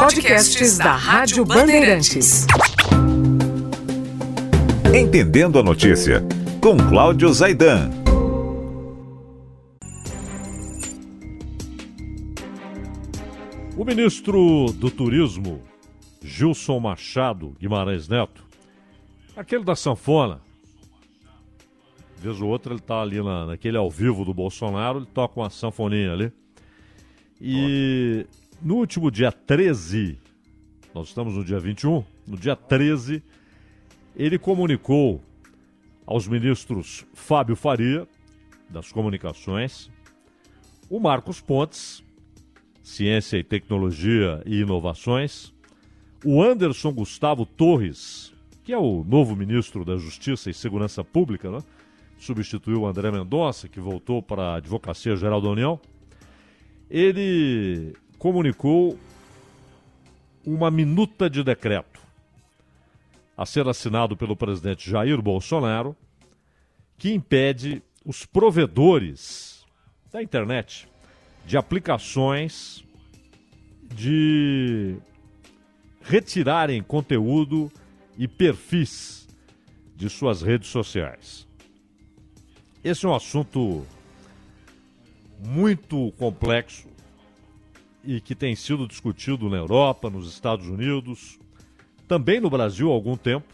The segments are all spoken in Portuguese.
Podcasts da Rádio Bandeirantes. Entendendo a notícia, com Cláudio Zaidan. O ministro do Turismo, Gilson Machado Guimarães Neto, aquele da sanfona, vez ou outra ele está ali na, naquele ao vivo do Bolsonaro, ele toca uma sanfoninha ali. E no último dia 13, nós estamos no dia 21, no dia 13, ele comunicou aos ministros Fábio Faria, das Comunicações, o Marcos Pontes, Ciência e Tecnologia e Inovações, o Anderson Gustavo Torres, que é o novo ministro da Justiça e Segurança Pública, né? substituiu o André Mendonça, que voltou para a Advocacia Geral da União, ele comunicou uma minuta de decreto a ser assinado pelo presidente Jair Bolsonaro, que impede os provedores da internet de aplicações de retirarem conteúdo e perfis de suas redes sociais. Esse é um assunto muito complexo e que tem sido discutido na Europa, nos Estados Unidos, também no Brasil há algum tempo.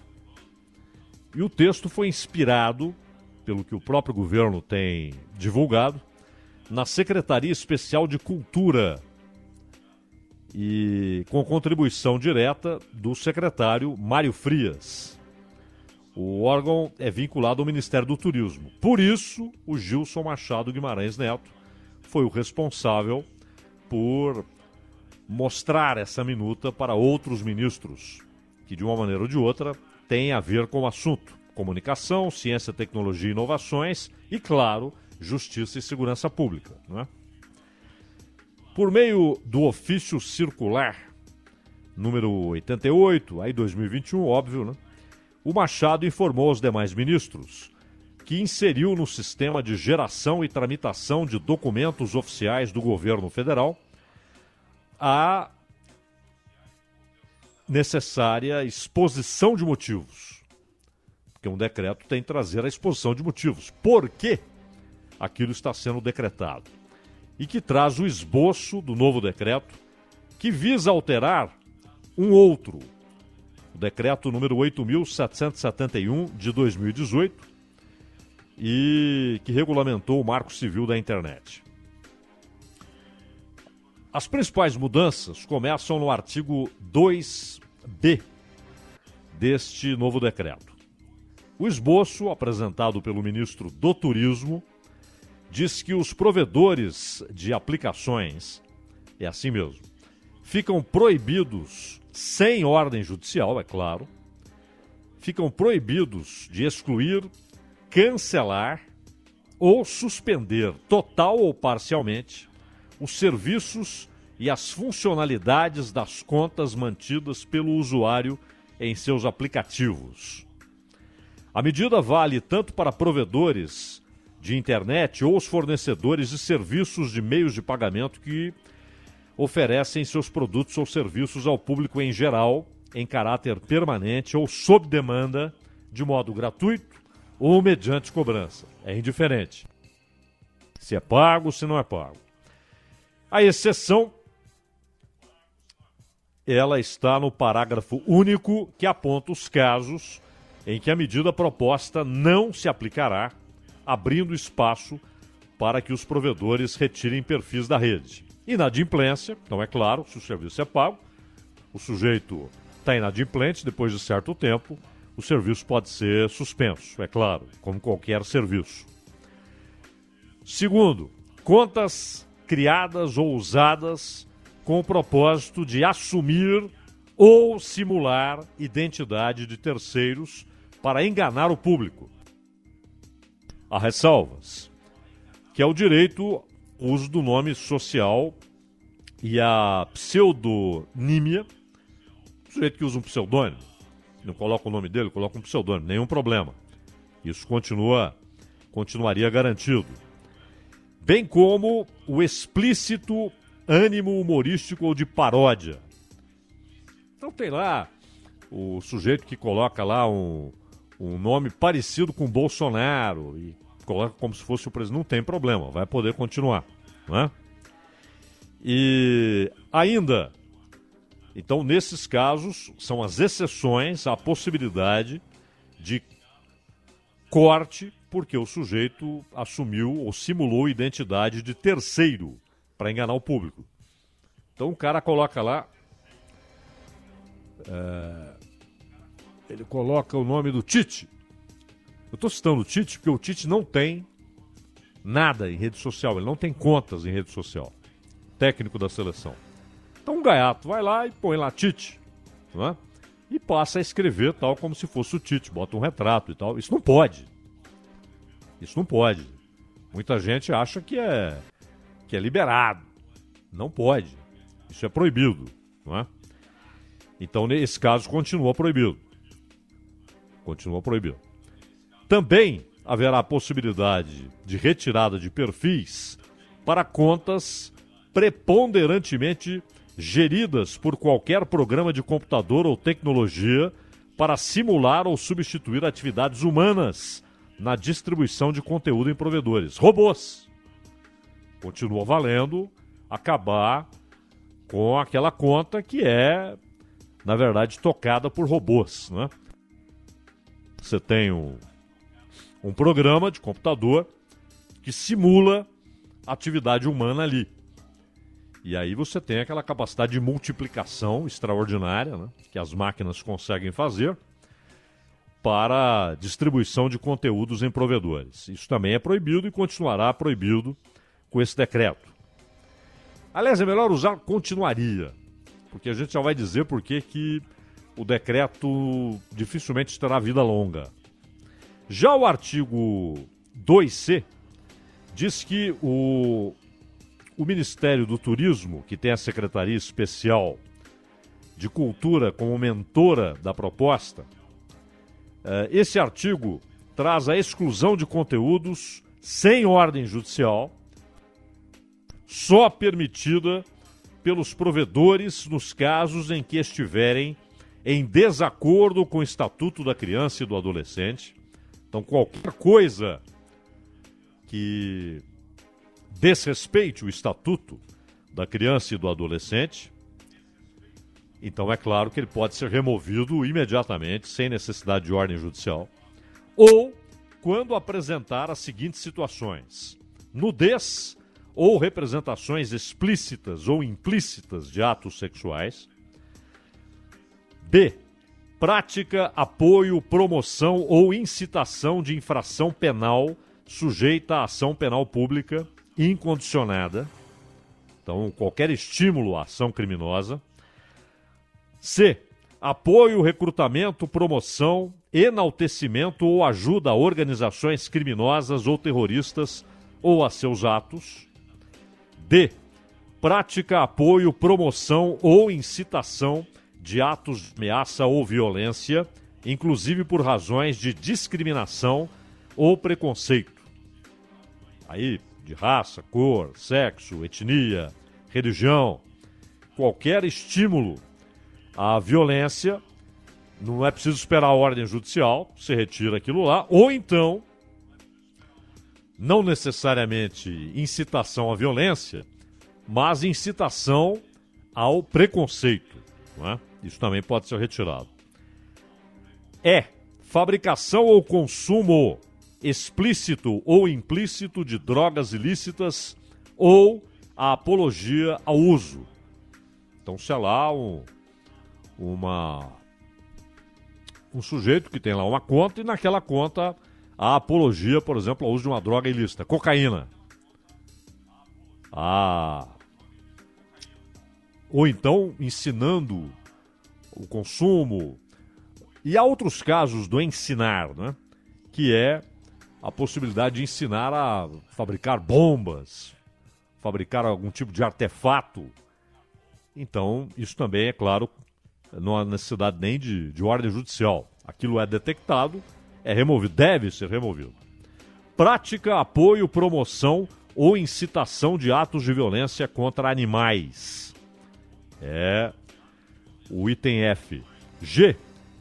E o texto foi inspirado, pelo que o próprio governo tem divulgado, na Secretaria Especial de Cultura e com contribuição direta do secretário Mário Frias. O órgão é vinculado ao Ministério do Turismo. Por isso, o Gilson Machado Guimarães Neto foi o responsável por mostrar essa minuta para outros ministros, que de uma maneira ou de outra têm a ver com o assunto: comunicação, ciência, tecnologia e inovações e, claro, justiça e segurança pública. é? Por meio do ofício circular número 88, aí 2021, óbvio, né? O Machado informou aos demais ministros que inseriu no sistema de geração e tramitação de documentos oficiais do governo federal a necessária exposição de motivos. Porque um decreto tem que trazer a exposição de motivos. Por que aquilo está sendo decretado? E que traz o esboço do novo decreto que visa alterar um outro, o decreto número 8.771 de 2018, e que regulamentou o Marco Civil da Internet. As principais mudanças começam no artigo 2b deste novo decreto. O esboço, apresentado pelo ministro do Turismo, diz que os provedores de aplicações, é assim mesmo, ficam proibidos, sem ordem judicial, é claro, ficam proibidos de excluir cancelar ou suspender total ou parcialmente os serviços e as funcionalidades das contas mantidas pelo usuário em seus aplicativos. A medida vale tanto para provedores de internet ou os fornecedores de serviços de meios de pagamento que oferecem seus produtos ou serviços ao público em geral, em caráter permanente ou sob demanda, de modo gratuito ou mediante cobrança. É indiferente. Se é pago, se não é pago. A exceção ela está no parágrafo único que aponta os casos em que a medida proposta não se aplicará, abrindo espaço para que os provedores retirem perfis da rede. Inadimplência, então é claro, se o serviço é pago, o sujeito está inadimplente depois de certo tempo, o serviço pode ser suspenso, é claro, como qualquer serviço. Segundo, contas criadas ou usadas com o propósito de assumir ou simular identidade de terceiros para enganar o público. Há ressalvas, que é o direito ao uso do nome social e a pseudonímia, o sujeito que usa um pseudônimo, não coloca o nome dele, coloca um pseudônimo, nenhum problema. Isso continua, continuaria garantido. Bem como o explícito ânimo humorístico ou de paródia. Então tem lá o sujeito que coloca lá um, um nome parecido com Bolsonaro e coloca como se fosse o presidente. Não tem problema, vai poder continuar. Né? E ainda, então nesses casos, são as exceções à possibilidade de corte porque o sujeito assumiu ou simulou identidade de terceiro para enganar o público. Então o cara coloca lá. É, ele coloca o nome do Tite. Eu estou citando o Tite porque o Tite não tem nada em rede social, ele não tem contas em rede social. Técnico da seleção. Então o Gaiato vai lá e põe lá Tite. Não é? E passa a escrever tal como se fosse o Tite, bota um retrato e tal. Isso não pode. Isso não pode. Muita gente acha que é que é liberado. Não pode. Isso é proibido, não é? Então, nesse caso, continua proibido. Continua proibido. Também haverá a possibilidade de retirada de perfis para contas preponderantemente geridas por qualquer programa de computador ou tecnologia para simular ou substituir atividades humanas na distribuição de conteúdo em provedores. Robôs continua valendo acabar com aquela conta que é, na verdade, tocada por robôs. Né? Você tem um, um programa de computador que simula atividade humana ali. E aí você tem aquela capacidade de multiplicação extraordinária né, que as máquinas conseguem fazer para distribuição de conteúdos em provedores. Isso também é proibido e continuará proibido com esse decreto. Aliás, é melhor usar continuaria, porque a gente já vai dizer por que o decreto dificilmente terá vida longa. Já o artigo 2C diz que o, o Ministério do Turismo, que tem a Secretaria Especial de Cultura como mentora da proposta, eh, esse artigo traz a exclusão de conteúdos sem ordem judicial só permitida pelos provedores nos casos em que estiverem em desacordo com o Estatuto da Criança e do Adolescente. Então, qualquer coisa que desrespeite o Estatuto da Criança e do Adolescente, então é claro que ele pode ser removido imediatamente, sem necessidade de ordem judicial. Ou quando apresentar as seguintes situações: nudez ou representações explícitas ou implícitas de atos sexuais. B. Prática, apoio, promoção ou incitação de infração penal sujeita à ação penal pública incondicionada. Então, qualquer estímulo à ação criminosa. C. Apoio, recrutamento, promoção, enaltecimento ou ajuda a organizações criminosas ou terroristas ou a seus atos. D. Prática, apoio, promoção ou incitação de atos de ameaça ou violência, inclusive por razões de discriminação ou preconceito. Aí, de raça, cor, sexo, etnia, religião, qualquer estímulo à violência, não é preciso esperar a ordem judicial, você retira aquilo lá, ou então não necessariamente incitação à violência, mas incitação ao preconceito. É? Isso também pode ser retirado. É fabricação ou consumo explícito ou implícito de drogas ilícitas ou a apologia ao uso. Então, sei lá, um, uma, um sujeito que tem lá uma conta e naquela conta a apologia, por exemplo, ao uso de uma droga ilícita, cocaína. A ou então ensinando o consumo. E há outros casos do ensinar, né? que é a possibilidade de ensinar a fabricar bombas, fabricar algum tipo de artefato. Então, isso também, é claro, não há necessidade nem de, de ordem judicial. Aquilo é detectado, é removido, deve ser removido. Prática, apoio, promoção ou incitação de atos de violência contra animais. É o item F. G.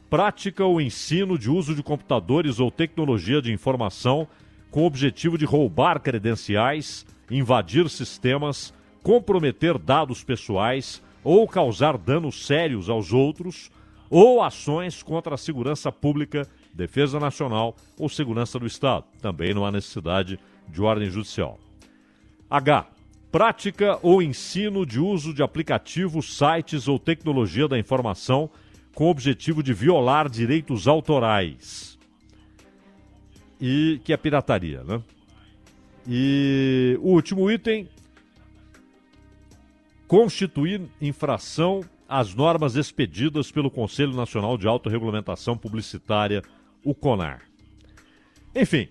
Prática ou ensino de uso de computadores ou tecnologia de informação com o objetivo de roubar credenciais, invadir sistemas, comprometer dados pessoais ou causar danos sérios aos outros, ou ações contra a segurança pública, defesa nacional ou segurança do Estado. Também não há necessidade de ordem judicial. H. Prática ou ensino de uso de aplicativos, sites ou tecnologia da informação com o objetivo de violar direitos autorais. E que é pirataria, né? E o último item, constituir infração às normas expedidas pelo Conselho Nacional de Autorregulamentação Publicitária, o CONAR. Enfim,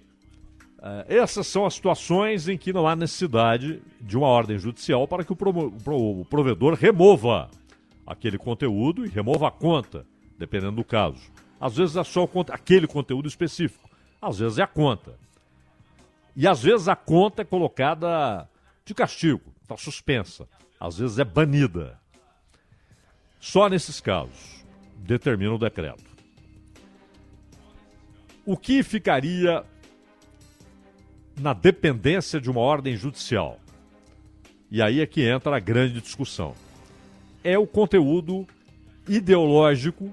eh, essas são as situações em que não há necessidade de uma ordem judicial para que o, o provedor remova aquele conteúdo e remova a conta, dependendo do caso. Às vezes é só aquele conteúdo específico, às vezes é a conta. E às vezes a conta é colocada de castigo, está suspensa às vezes é banida. Só nesses casos determina o decreto. O que ficaria na dependência de uma ordem judicial? E aí é que entra a grande discussão. É o conteúdo ideológico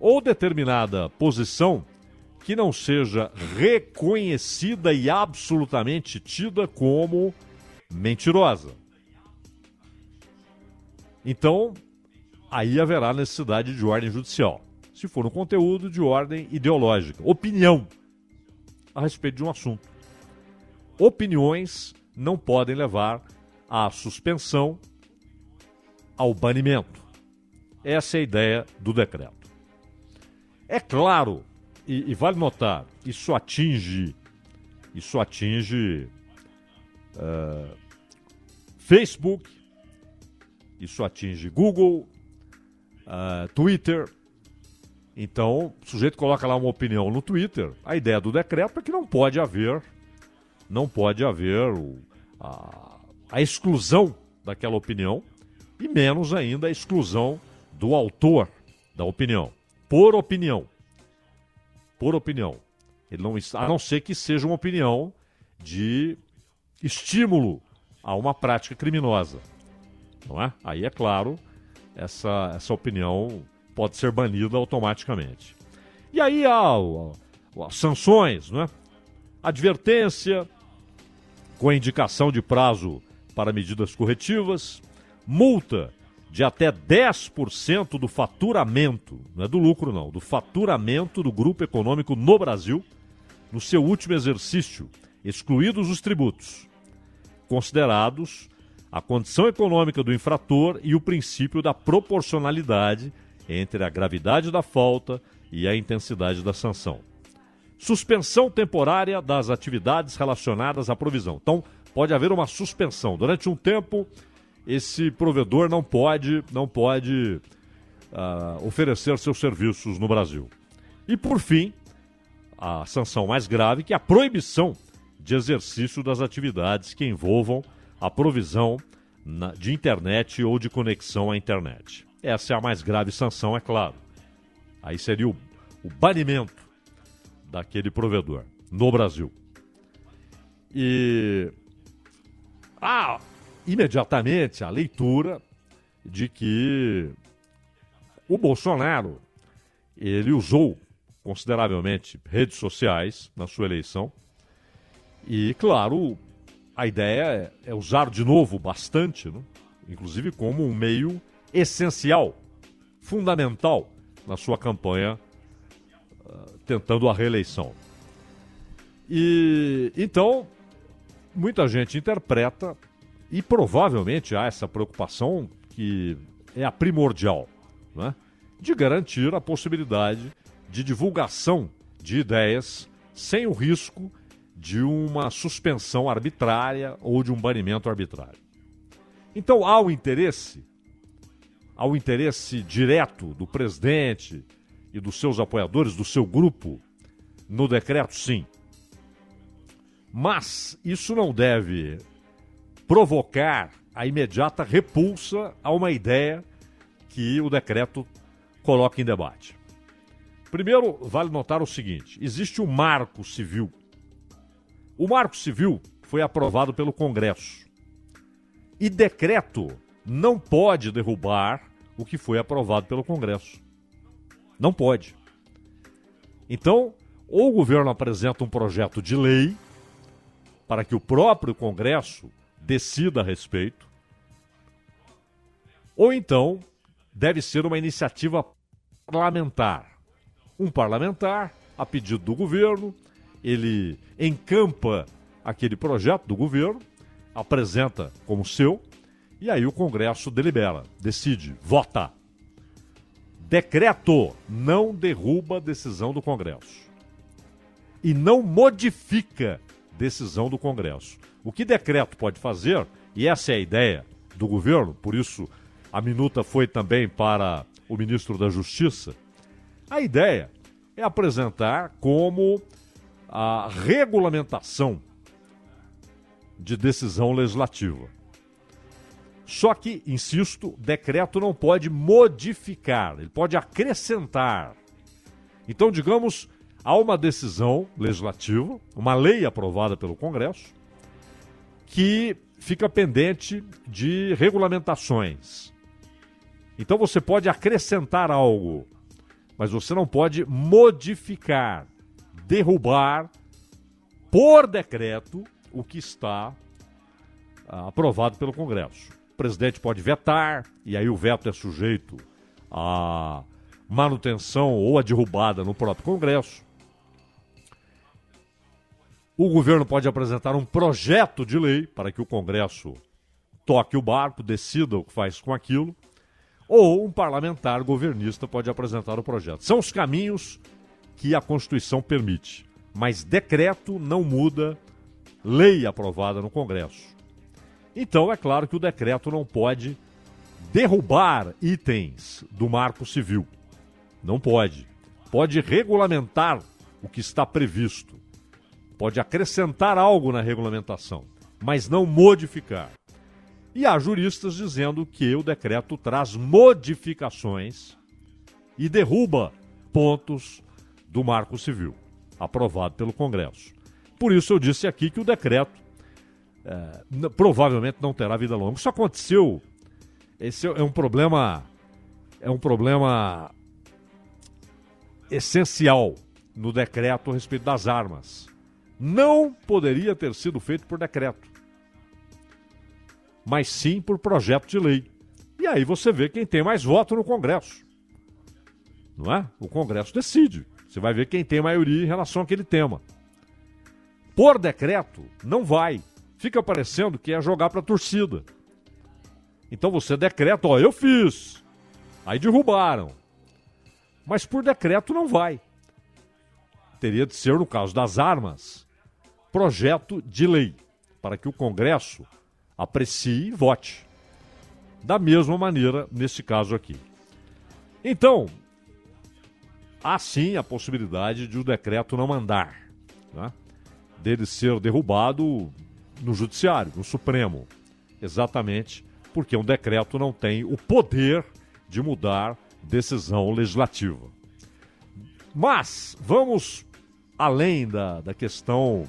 ou determinada posição que não seja reconhecida e absolutamente tida como mentirosa. Então, aí haverá necessidade de ordem judicial. Se for um conteúdo de ordem ideológica, opinião a respeito de um assunto. Opiniões não podem levar à suspensão, ao banimento. Essa é a ideia do decreto. É claro, e, e vale notar, isso atinge, isso atinge uh, Facebook, isso atinge Google, uh, Twitter. Então, o sujeito coloca lá uma opinião no Twitter. A ideia do decreto é que não pode haver, não pode haver o, a, a exclusão daquela opinião e menos ainda a exclusão do autor da opinião, por opinião. Por opinião. Ele não, a não ser que seja uma opinião de estímulo a uma prática criminosa não é? Aí é claro, essa, essa opinião pode ser banida automaticamente. E aí há, há, sanções, não é? Advertência com indicação de prazo para medidas corretivas, multa de até 10% do faturamento, não é do lucro não, do faturamento do grupo econômico no Brasil no seu último exercício, excluídos os tributos, considerados a condição econômica do infrator e o princípio da proporcionalidade entre a gravidade da falta e a intensidade da sanção. Suspensão temporária das atividades relacionadas à provisão. Então, pode haver uma suspensão. Durante um tempo, esse provedor não pode, não pode uh, oferecer seus serviços no Brasil. E, por fim, a sanção mais grave, que é a proibição de exercício das atividades que envolvam a provisão na, de internet ou de conexão à internet. Essa é a mais grave sanção, é claro. Aí seria o, o banimento daquele provedor no Brasil. E há imediatamente a leitura de que o Bolsonaro ele usou consideravelmente redes sociais na sua eleição e, claro, a ideia é, é usar de novo bastante, né? inclusive como um meio essencial, fundamental na sua campanha uh, tentando a reeleição. E então muita gente interpreta e provavelmente há essa preocupação que é a primordial, né? de garantir a possibilidade de divulgação de ideias sem o risco de uma suspensão arbitrária ou de um banimento arbitrário. Então há o interesse, há o interesse direto do presidente e dos seus apoiadores, do seu grupo, no decreto, sim. Mas isso não deve provocar a imediata repulsa a uma ideia que o decreto coloca em debate. Primeiro, vale notar o seguinte: existe o Marco Civil. O Marco Civil foi aprovado pelo Congresso. E decreto não pode derrubar o que foi aprovado pelo Congresso. Não pode. Então, ou o governo apresenta um projeto de lei para que o próprio Congresso decida a respeito, ou então deve ser uma iniciativa parlamentar. Um parlamentar, a pedido do governo, ele encampa aquele projeto do governo, apresenta como seu, e aí o Congresso delibera, decide, vota. Decreto não derruba a decisão do Congresso. E não modifica decisão do Congresso. O que decreto pode fazer, e essa é a ideia do governo, por isso a minuta foi também para o ministro da Justiça, a ideia é apresentar como a regulamentação de decisão legislativa. Só que, insisto, decreto não pode modificar, ele pode acrescentar. Então, digamos, há uma decisão legislativa, uma lei aprovada pelo Congresso, que fica pendente de regulamentações. Então você pode acrescentar algo, mas você não pode modificar, derrubar por decreto o que está ah, aprovado pelo Congresso. O presidente pode vetar, e aí o veto é sujeito à manutenção ou à derrubada no próprio Congresso. O governo pode apresentar um projeto de lei para que o Congresso toque o barco, decida o que faz com aquilo, ou um parlamentar governista pode apresentar o projeto. São os caminhos que a Constituição permite, mas decreto não muda lei aprovada no Congresso. Então, é claro que o decreto não pode derrubar itens do Marco Civil. Não pode. Pode regulamentar o que está previsto pode acrescentar algo na regulamentação, mas não modificar. E há juristas dizendo que o decreto traz modificações e derruba pontos do Marco Civil, aprovado pelo Congresso. Por isso eu disse aqui que o decreto é, provavelmente não terá vida longa. Isso aconteceu. Esse é um problema. É um problema essencial no decreto a respeito das armas não poderia ter sido feito por decreto, mas sim por projeto de lei. E aí você vê quem tem mais voto no Congresso. Não é? O Congresso decide. Você vai ver quem tem maioria em relação àquele tema. Por decreto, não vai. Fica parecendo que é jogar para a torcida. Então você decreta, ó, eu fiz. Aí derrubaram. Mas por decreto não vai. Teria de ser no caso das armas projeto de lei para que o Congresso aprecie e vote. Da mesma maneira, nesse caso aqui. Então, há sim a possibilidade de o decreto não andar, né? dele ser derrubado no Judiciário, no Supremo. Exatamente porque um decreto não tem o poder de mudar decisão legislativa. Mas vamos além da, da questão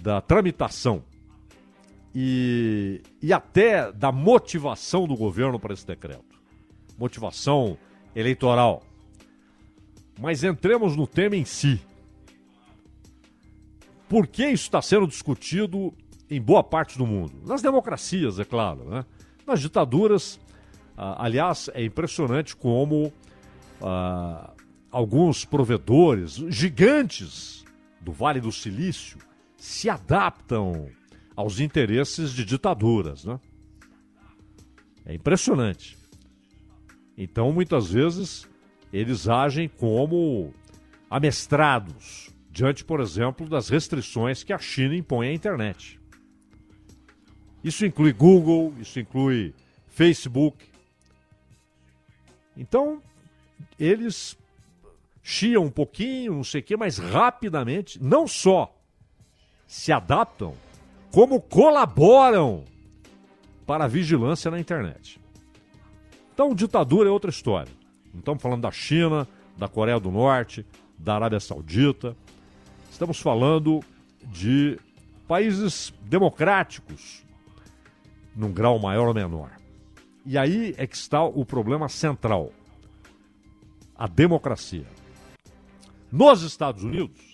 da tramitação e, e até da motivação do governo para esse decreto. Motivação eleitoral. Mas entremos no tema em si. Por que isso está sendo discutido em boa parte do mundo? Nas democracias, é claro. Né? Nas ditaduras, ah, aliás, é impressionante como ah, alguns provedores, gigantes do Vale do Silício, se adaptam aos interesses de ditaduras. Né? É impressionante. Então, muitas vezes, eles agem como amestrados diante, por exemplo, das restrições que a China impõe à internet. Isso inclui Google, isso inclui Facebook. Então, eles chiam um pouquinho, não sei o quê, mas rapidamente, não só se adaptam, como colaboram para a vigilância na internet. Então, ditadura é outra história. Não estamos falando da China, da Coreia do Norte, da Arábia Saudita. Estamos falando de países democráticos, num grau maior ou menor. E aí é que está o problema central: a democracia. Nos Estados Unidos,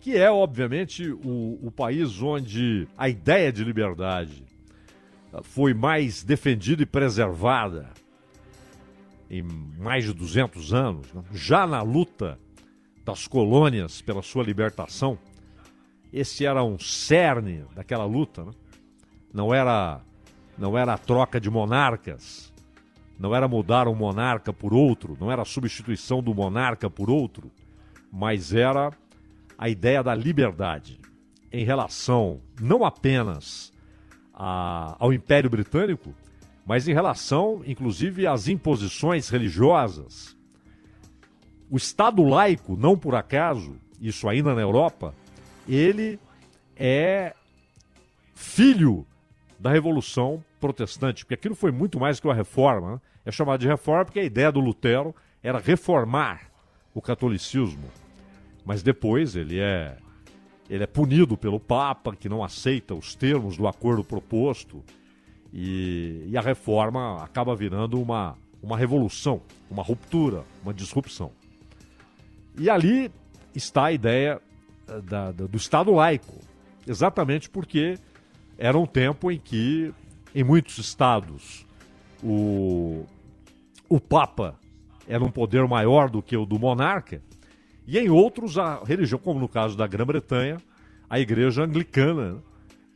que é obviamente o, o país onde a ideia de liberdade foi mais defendida e preservada em mais de 200 anos, né? já na luta das colônias pela sua libertação, esse era um cerne daquela luta, né? não era não era a troca de monarcas, não era mudar um monarca por outro, não era a substituição do monarca por outro, mas era a ideia da liberdade em relação não apenas a, ao Império Britânico, mas em relação, inclusive, às imposições religiosas. O Estado laico, não por acaso, isso ainda na Europa, ele é filho da Revolução Protestante, porque aquilo foi muito mais que uma reforma. Né? É chamado de reforma porque a ideia do Lutero era reformar o catolicismo. Mas depois ele é ele é punido pelo Papa, que não aceita os termos do acordo proposto. E, e a reforma acaba virando uma, uma revolução, uma ruptura, uma disrupção. E ali está a ideia eh, da, da, do Estado laico, exatamente porque era um tempo em que, em muitos estados, o, o Papa era um poder maior do que o do monarca, e em outros a religião, como no caso da Grã-Bretanha, a igreja anglicana,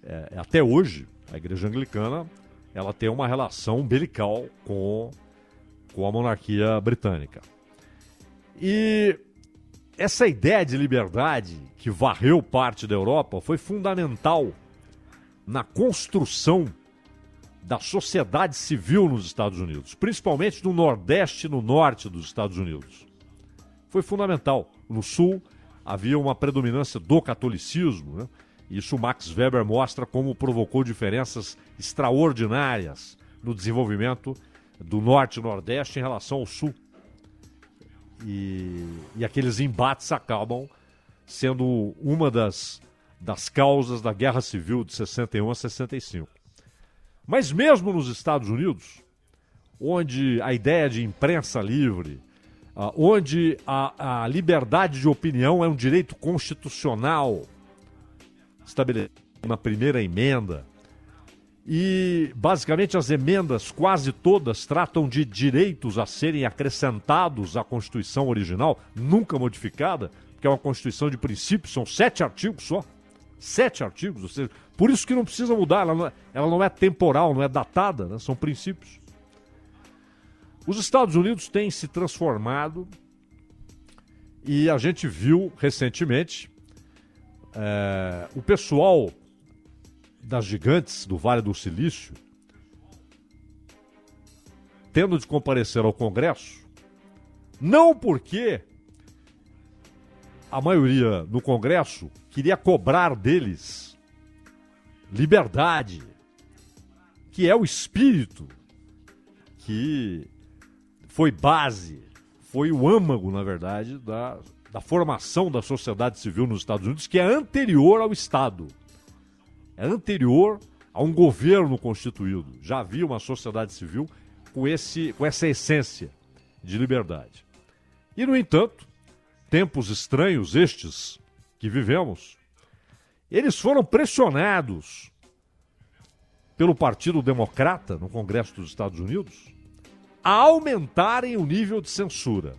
é, até hoje, a igreja anglicana ela tem uma relação umbilical com, com a monarquia britânica. E essa ideia de liberdade que varreu parte da Europa foi fundamental na construção da sociedade civil nos Estados Unidos, principalmente no Nordeste e no Norte dos Estados Unidos. Foi fundamental. No Sul havia uma predominância do catolicismo, né? Isso Max Weber mostra como provocou diferenças extraordinárias no desenvolvimento do Norte e Nordeste em relação ao Sul. E, e aqueles embates acabam sendo uma das, das causas da Guerra Civil de 61 a 65. Mas mesmo nos Estados Unidos, onde a ideia de imprensa livre, onde a, a liberdade de opinião é um direito constitucional, estabelecido na primeira emenda. E basicamente as emendas, quase todas, tratam de direitos a serem acrescentados à Constituição original, nunca modificada, que é uma Constituição de princípios, são sete artigos só. Sete artigos, ou seja, por isso que não precisa mudar, ela não é, ela não é temporal, não é datada, né? são princípios. Os Estados Unidos têm se transformado e a gente viu recentemente é, o pessoal das gigantes do Vale do Silício, tendo de comparecer ao Congresso, não porque a maioria no Congresso queria cobrar deles liberdade, que é o espírito que foi base, foi o âmago, na verdade, da da formação da sociedade civil nos Estados Unidos, que é anterior ao Estado. É anterior a um governo constituído. Já havia uma sociedade civil com, esse, com essa essência de liberdade. E, no entanto, tempos estranhos estes que vivemos, eles foram pressionados pelo Partido Democrata no Congresso dos Estados Unidos aumentarem o nível de censura.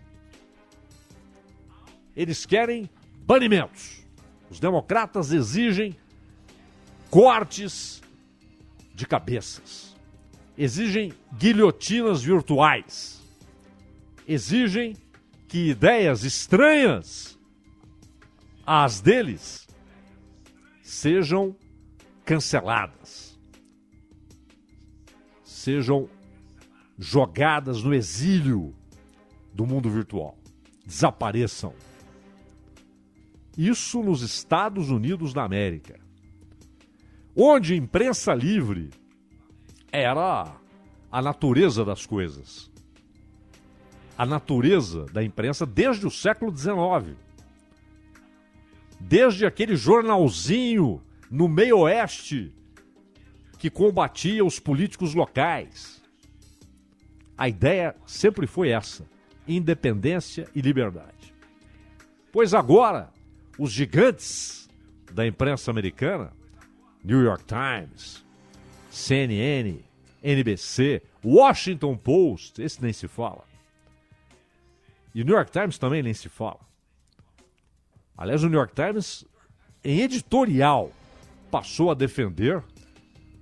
Eles querem banimentos. Os democratas exigem cortes de cabeças. exigem guilhotinas virtuais, exigem que ideias estranhas às deles sejam canceladas, sejam jogadas no exílio do mundo virtual, desapareçam. Isso nos Estados Unidos da América, onde imprensa livre era a natureza das coisas. A natureza da imprensa desde o século XIX. Desde aquele jornalzinho no meio oeste que combatia os políticos locais. A ideia sempre foi essa: independência e liberdade. Pois agora, os gigantes da imprensa americana, New York Times, CNN, NBC, Washington Post, esse nem se fala. E New York Times também nem se fala. Aliás, o New York Times, em editorial, passou a defender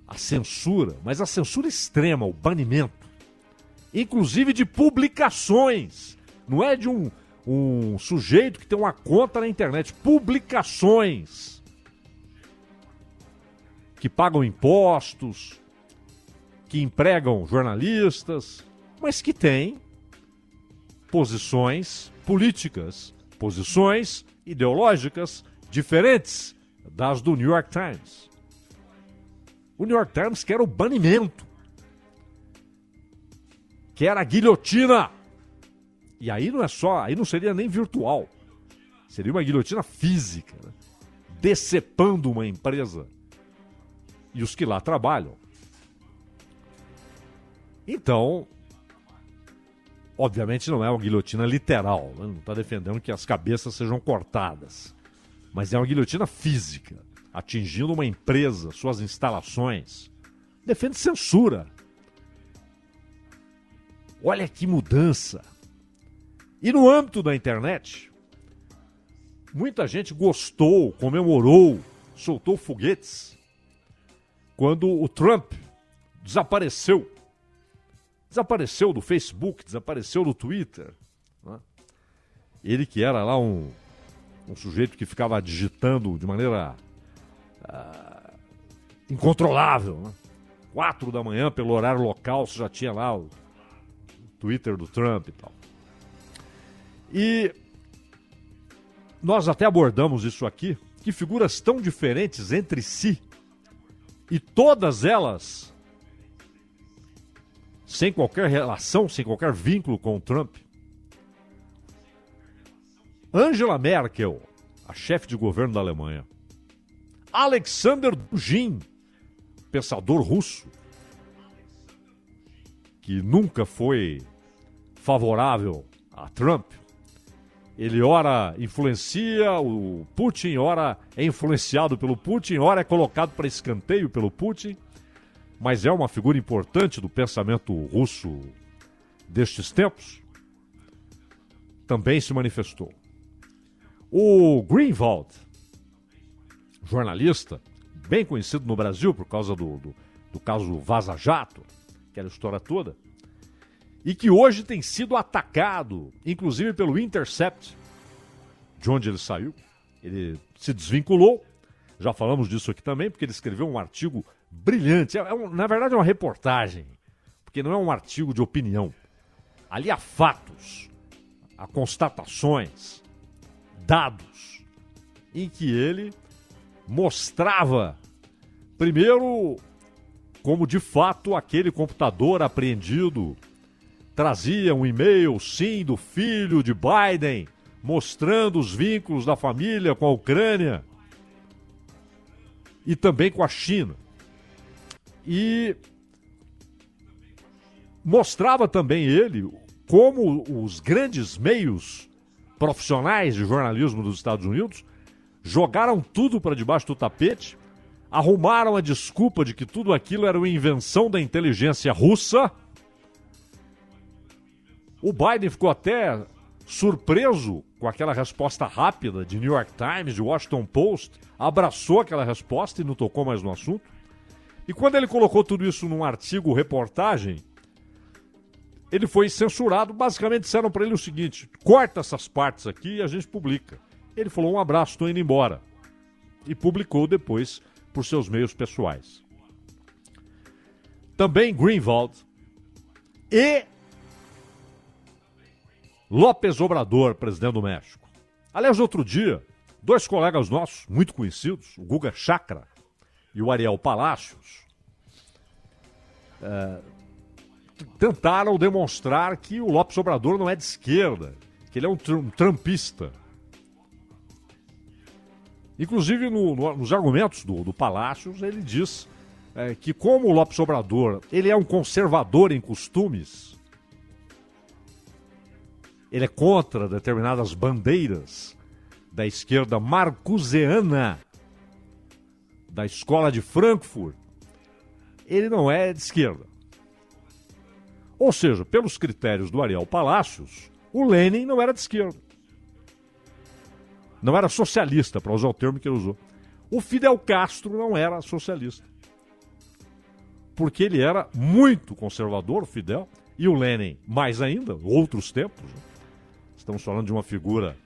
a censura, mas a censura extrema, o banimento, inclusive de publicações. Não é de um, um sujeito que tem uma conta na internet, publicações que pagam impostos, que empregam jornalistas, mas que têm posições políticas, posições ideológicas diferentes das do New York Times. O New York Times quer o banimento, quer a guilhotina. E aí não é só, aí não seria nem virtual, seria uma guilhotina física, né? decepando uma empresa e os que lá trabalham. Então, obviamente não é uma guilhotina literal, né? não está defendendo que as cabeças sejam cortadas, mas é uma guilhotina física, atingindo uma empresa, suas instalações. Defende censura. Olha que mudança. E no âmbito da internet, muita gente gostou, comemorou, soltou foguetes quando o Trump desapareceu. Desapareceu do Facebook, desapareceu do Twitter. Né? Ele que era lá um, um sujeito que ficava digitando de maneira uh, incontrolável. Né? Quatro da manhã, pelo horário local, você já tinha lá o Twitter do Trump e tal. E nós até abordamos isso aqui, que figuras tão diferentes entre si, e todas elas sem qualquer relação, sem qualquer vínculo com o Trump. Angela Merkel, a chefe de governo da Alemanha. Alexander Dugin, pensador russo, que nunca foi favorável a Trump. Ele ora influencia o Putin, ora é influenciado pelo Putin, ora é colocado para escanteio pelo Putin, mas é uma figura importante do pensamento russo destes tempos. Também se manifestou. O Greenwald, jornalista, bem conhecido no Brasil por causa do, do, do caso Vaza Jato, aquela história toda, e que hoje tem sido atacado, inclusive pelo Intercept, de onde ele saiu. Ele se desvinculou, já falamos disso aqui também, porque ele escreveu um artigo brilhante. É, é um, na verdade, é uma reportagem, porque não é um artigo de opinião. Ali há fatos, há constatações, dados, em que ele mostrava, primeiro, como de fato aquele computador apreendido trazia um e-mail, sim, do filho de Biden, mostrando os vínculos da família com a Ucrânia e também com a China. E mostrava também ele como os grandes meios profissionais de jornalismo dos Estados Unidos jogaram tudo para debaixo do tapete, arrumaram a desculpa de que tudo aquilo era uma invenção da inteligência russa o Biden ficou até surpreso com aquela resposta rápida de New York Times, de Washington Post, abraçou aquela resposta e não tocou mais no assunto. E quando ele colocou tudo isso num artigo, reportagem, ele foi censurado. Basicamente disseram para ele o seguinte: corta essas partes aqui e a gente publica. Ele falou: um abraço, estou indo embora. E publicou depois por seus meios pessoais. Também Greenwald e López Obrador, presidente do México. Aliás, outro dia, dois colegas nossos, muito conhecidos, o Guga Chakra e o Ariel Palácios, é, tentaram demonstrar que o Lopes Obrador não é de esquerda, que ele é um, tr um trampista. Inclusive, no, no, nos argumentos do, do Palácios, ele diz é, que como o Lopes Obrador ele é um conservador em costumes, ele é contra determinadas bandeiras da esquerda marcuseana da escola de Frankfurt, ele não é de esquerda. Ou seja, pelos critérios do Ariel Palácios, o Lenin não era de esquerda. Não era socialista, para usar o termo que ele usou. O Fidel Castro não era socialista. Porque ele era muito conservador, o Fidel, e o Lenin mais ainda, outros tempos. Né? Estamos falando de uma figura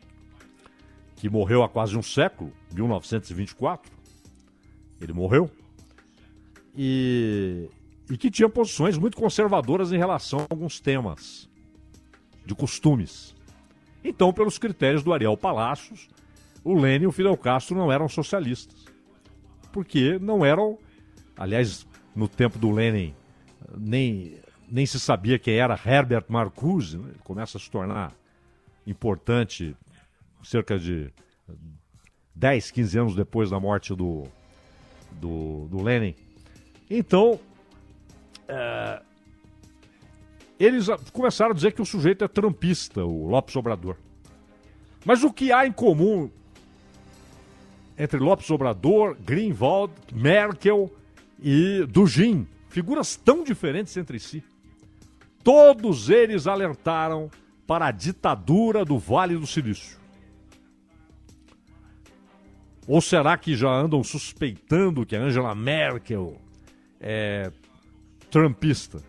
que morreu há quase um século, 1924. Ele morreu. E, e que tinha posições muito conservadoras em relação a alguns temas de costumes. Então, pelos critérios do Ariel Palácios, o Lênin e o Fidel Castro não eram socialistas. Porque não eram, aliás, no tempo do Lênin, nem, nem se sabia quem era Herbert Marcuse, né? ele começa a se tornar importante cerca de 10, 15 anos depois da morte do, do, do Lenin. Então, é, eles começaram a dizer que o sujeito é trampista, o Lopes Obrador. Mas o que há em comum entre Lopes Obrador, Greenwald, Merkel e Dugin, figuras tão diferentes entre si? Todos eles alertaram para a ditadura do Vale do Silício? Ou será que já andam suspeitando que a Angela Merkel é trumpista?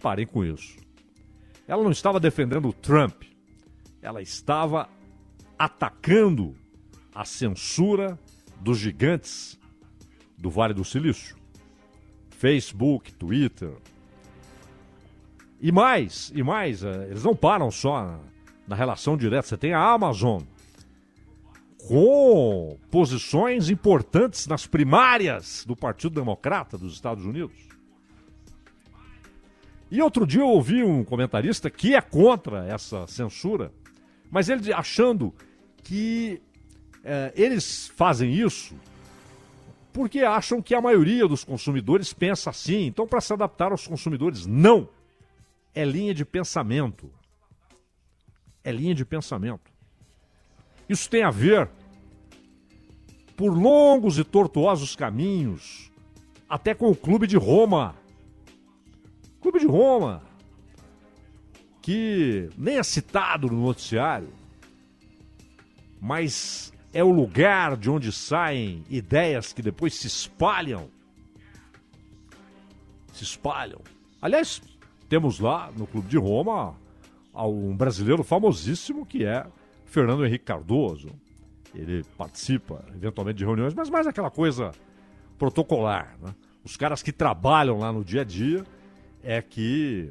Parem com isso. Ela não estava defendendo o Trump, ela estava atacando a censura dos gigantes do Vale do Silício. Facebook, Twitter, e mais, e mais, eh, eles não param só na relação direta. Você tem a Amazon com posições importantes nas primárias do Partido Democrata dos Estados Unidos. E outro dia eu ouvi um comentarista que é contra essa censura, mas ele achando que é, eles fazem isso porque acham que a maioria dos consumidores pensa assim, então para se adaptar aos consumidores. Não! É linha de pensamento. É linha de pensamento. Isso tem a ver por longos e tortuosos caminhos, até com o Clube de Roma. Clube de Roma, que nem é citado no noticiário, mas é o lugar de onde saem ideias que depois se espalham. Se espalham. Aliás, temos lá no Clube de Roma um brasileiro famosíssimo que é Fernando Henrique Cardoso. Ele participa eventualmente de reuniões, mas mais aquela coisa protocolar. Né? Os caras que trabalham lá no dia a dia é que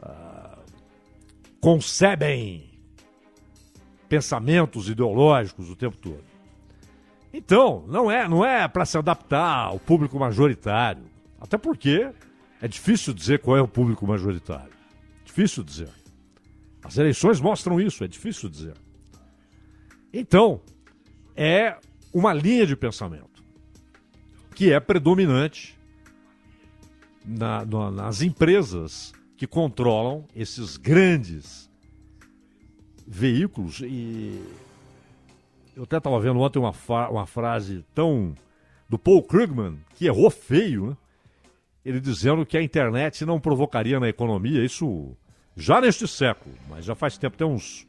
uh, concebem pensamentos ideológicos o tempo todo. Então, não é, não é para se adaptar ao público majoritário. Até porque é difícil dizer qual é o público majoritário. Difícil dizer. As eleições mostram isso, é difícil dizer. Então, é uma linha de pensamento que é predominante na, na, nas empresas que controlam esses grandes veículos. E eu até estava vendo ontem uma, uma frase tão do Paul Krugman, que errou feio, né? Ele dizendo que a internet não provocaria na economia, isso já neste século, mas já faz tempo, tem uns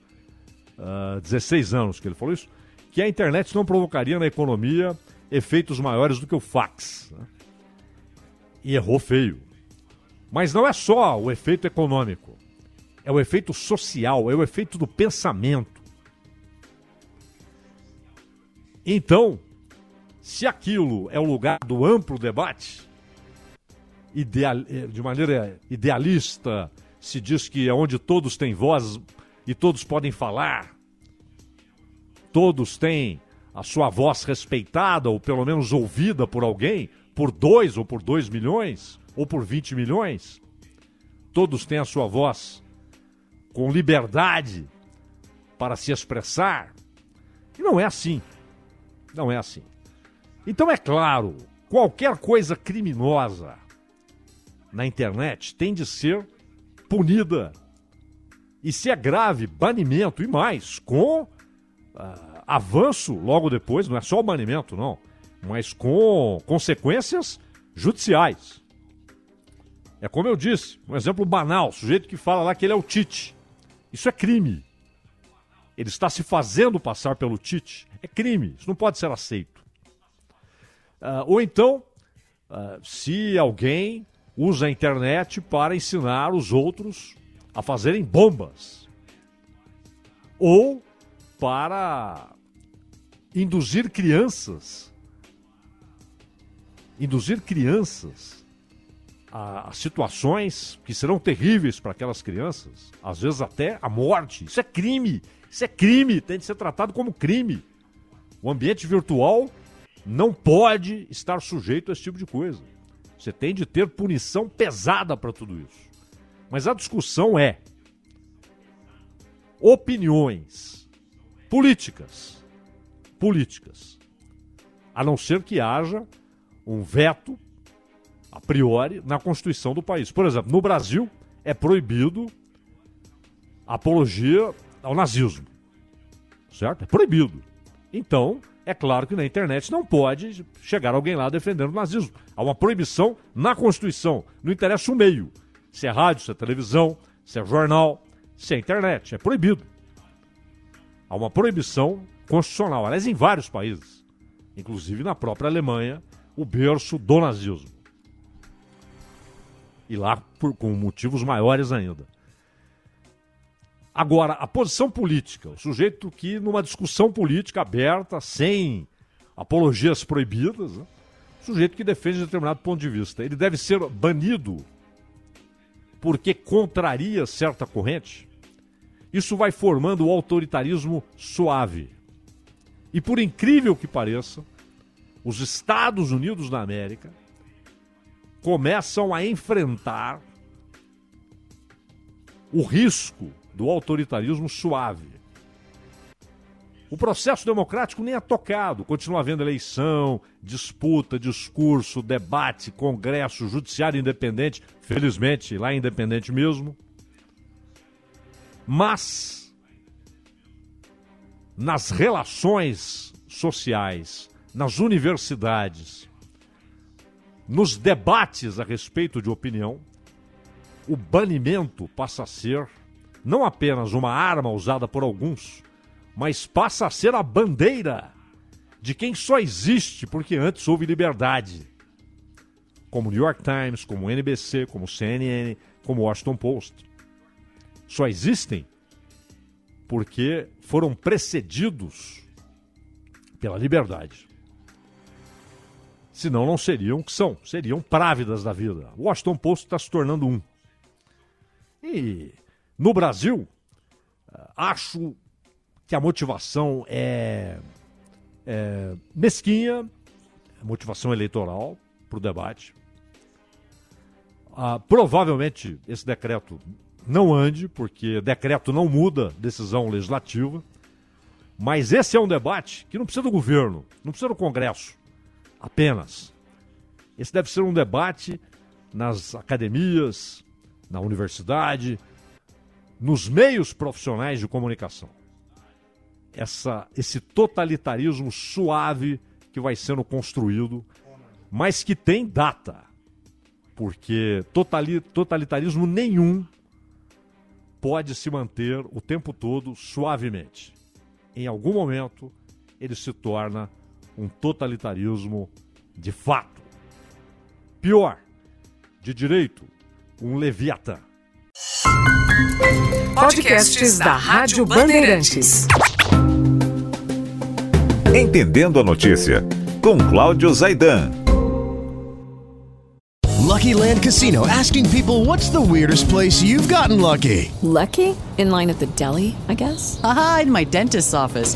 uh, ah, 16 anos que ele falou isso, que a internet não provocaria na economia efeitos maiores do que o fax. Né? E errou feio. Mas não é só o efeito econômico. É o efeito social, é o efeito do pensamento. Então, se aquilo é o lugar do amplo debate, ideal, eh, de maneira idealista, se diz que é onde todos têm voz e todos podem falar, todos têm a sua voz respeitada ou pelo menos ouvida por alguém, por dois ou por dois milhões ou por 20 milhões, todos têm a sua voz com liberdade para se expressar. E não é assim. Não é assim. Então, é claro, qualquer coisa criminosa na internet tem de ser punida. E se é grave, banimento e mais, com uh, avanço logo depois, não é só o banimento, não, mas com consequências judiciais. É como eu disse, um exemplo banal, sujeito que fala lá que ele é o Tite. Isso é crime. Ele está se fazendo passar pelo Tite. É crime, isso não pode ser aceito. Uh, ou então, uh, se alguém usa a internet para ensinar os outros a fazerem bombas. Ou para induzir crianças induzir crianças a, situações que serão terríveis para aquelas crianças, às vezes até a morte. Isso é crime. Isso é crime, tem de ser tratado como crime. O ambiente virtual não pode estar sujeito a esse tipo de coisa. Você tem de ter punição pesada para tudo isso. Mas a discussão é opiniões políticas. Políticas. A não ser que haja um veto, a priori, na Constituição do país. Por exemplo, no Brasil é proibido apologia ao nazismo. Certo? É proibido. Então, é claro que na internet não pode chegar alguém lá defendendo o nazismo. Há uma proibição na Constituição. Não interessa o meio. Se é rádio, se é televisão, se é jornal, se é internet. É proibido. Há uma proibição constitucional. Aliás, em vários países. Inclusive na própria Alemanha, o berço do nazismo. E lá por, com motivos maiores ainda. Agora, a posição política, o sujeito que numa discussão política aberta, sem apologias proibidas, né? o sujeito que defende determinado ponto de vista, ele deve ser banido porque contraria certa corrente? Isso vai formando o autoritarismo suave. E por incrível que pareça, os Estados Unidos da América começam a enfrentar o risco do autoritarismo suave. O processo democrático nem é tocado, continua havendo eleição, disputa, discurso, debate, congresso, judiciário independente, felizmente lá é independente mesmo. Mas nas relações sociais, nas universidades, nos debates a respeito de opinião, o banimento passa a ser não apenas uma arma usada por alguns, mas passa a ser a bandeira de quem só existe porque antes houve liberdade. Como o New York Times, como o NBC, como o CNN, como o Washington Post. Só existem porque foram precedidos pela liberdade. Senão não seriam o que são, seriam právidas da vida. O Washington Post está se tornando um. E no Brasil, acho que a motivação é, é mesquinha, motivação eleitoral para o debate. Ah, provavelmente esse decreto não ande, porque decreto não muda decisão legislativa. Mas esse é um debate que não precisa do governo, não precisa do Congresso apenas. Esse deve ser um debate nas academias, na universidade, nos meios profissionais de comunicação. Essa, esse totalitarismo suave que vai sendo construído, mas que tem data. Porque totali, totalitarismo nenhum pode se manter o tempo todo suavemente. Em algum momento, ele se torna um totalitarismo de fato. Pior, de direito, um Leviatã. Podcasts da Rádio Bandeirantes. Entendendo a notícia, com Cláudio Zaidan. Lucky Land Casino asking people what's the weirdest place you've gotten lucky? Lucky? In line at the deli, I guess? Aha, in my dentist's office.